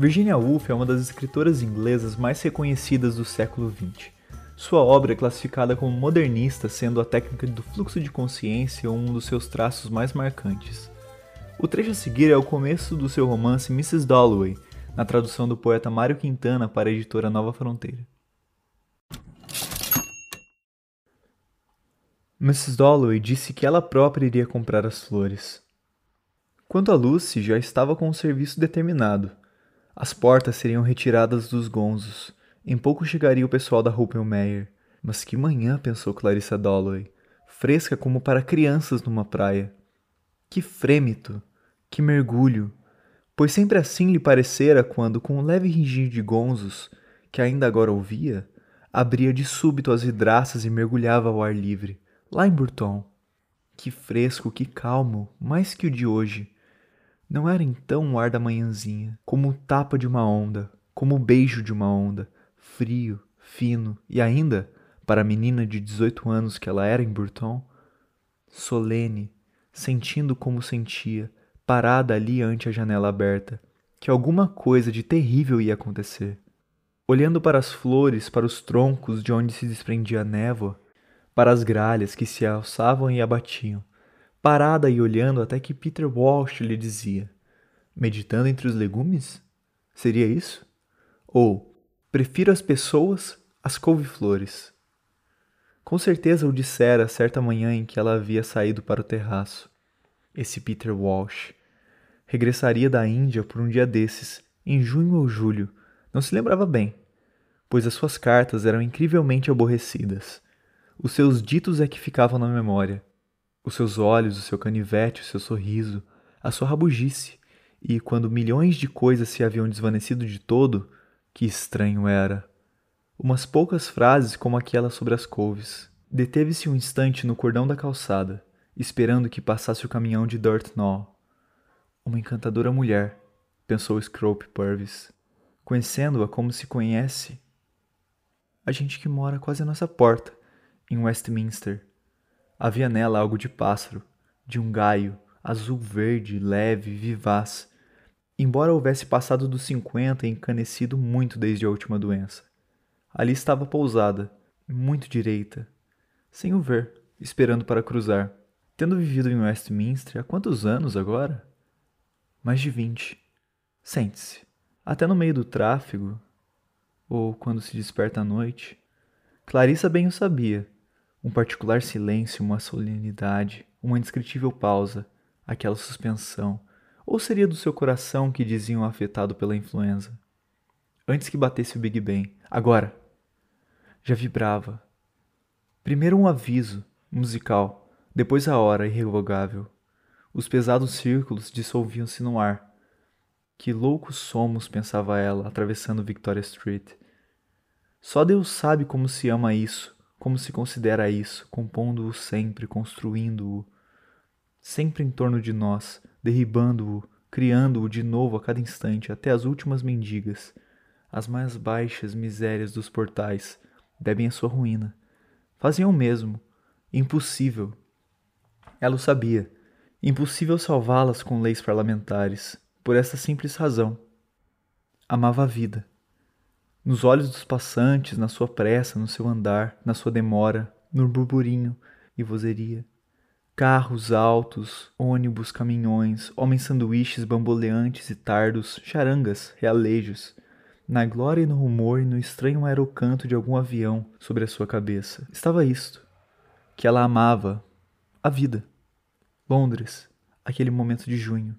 Virginia Woolf é uma das escritoras inglesas mais reconhecidas do século XX. Sua obra é classificada como modernista, sendo a técnica do fluxo de consciência um dos seus traços mais marcantes. O trecho a seguir é o começo do seu romance Mrs. Dalloway, na tradução do poeta Mário Quintana para a editora Nova Fronteira. Mrs. Dalloway disse que ela própria iria comprar as flores. Quanto a Lucy, já estava com o serviço determinado. As portas seriam retiradas dos gonzos. Em pouco chegaria o pessoal da Ruppelmeyer. Mas que manhã, pensou Clarissa Dalloway. Fresca como para crianças numa praia. Que frêmito! Que mergulho! Pois sempre assim lhe parecera quando, com um leve ringir de gonzos, que ainda agora ouvia, abria de súbito as vidraças e mergulhava ao ar livre lá em Burton. Que fresco, que calmo, mais que o de hoje. Não era então o ar da manhãzinha, como o tapa de uma onda, como o beijo de uma onda, frio, fino e ainda, para a menina de 18 anos que ela era em Burton, solene, sentindo como sentia, parada ali ante a janela aberta, que alguma coisa de terrível ia acontecer. Olhando para as flores, para os troncos de onde se desprendia a névoa, para as gralhas que se alçavam e abatiam, parada e olhando até que Peter Walsh lhe dizia: Meditando entre os legumes? Seria isso? Ou prefiro as pessoas às couve-flores? Com certeza o dissera certa manhã em que ela havia saído para o terraço. Esse Peter Walsh regressaria da Índia por um dia desses, em junho ou julho, não se lembrava bem, pois as suas cartas eram incrivelmente aborrecidas. Os seus ditos é que ficavam na memória. Os seus olhos, o seu canivete, o seu sorriso, a sua rabugice. E quando milhões de coisas se haviam desvanecido de todo, que estranho era. Umas poucas frases como aquela sobre as couves. Deteve-se um instante no cordão da calçada, esperando que passasse o caminhão de Dirtnaw. Uma encantadora mulher, pensou Scrope Purvis, conhecendo-a como se conhece a gente que mora quase à nossa porta em Westminster. Havia nela algo de pássaro, de um gaio, azul-verde, leve, vivaz, embora houvesse passado dos cinquenta e encanecido muito desde a última doença. Ali estava pousada, muito direita, sem o ver, esperando para cruzar. Tendo vivido em Westminster há quantos anos agora? Mais de vinte. Sente-se. Até no meio do tráfego, ou quando se desperta à noite. Clarissa bem o sabia um particular silêncio, uma solenidade, uma indescritível pausa, aquela suspensão, ou seria do seu coração que diziam afetado pela influenza? Antes que batesse o Big Bang, agora! Já vibrava. Primeiro um aviso, musical, depois a hora irrevogável. Os pesados círculos dissolviam-se no ar. Que loucos somos, pensava ela, atravessando Victoria Street. Só Deus sabe como se ama isso, como se considera isso, compondo-o sempre, construindo-o, sempre em torno de nós, derribando-o, criando-o de novo a cada instante, até as últimas mendigas, as mais baixas misérias dos portais, bebem a sua ruína. Faziam o mesmo. Impossível. Ela o sabia. Impossível salvá-las com leis parlamentares, por essa simples razão. Amava a vida nos olhos dos passantes, na sua pressa, no seu andar, na sua demora, no burburinho e vozeria. Carros altos, ônibus, caminhões, homens sanduíches bamboleantes e tardos, charangas, realejos. Na glória e no rumor e no estranho aerocanto de algum avião sobre a sua cabeça. Estava isto, que ela amava, a vida. Londres, aquele momento de junho.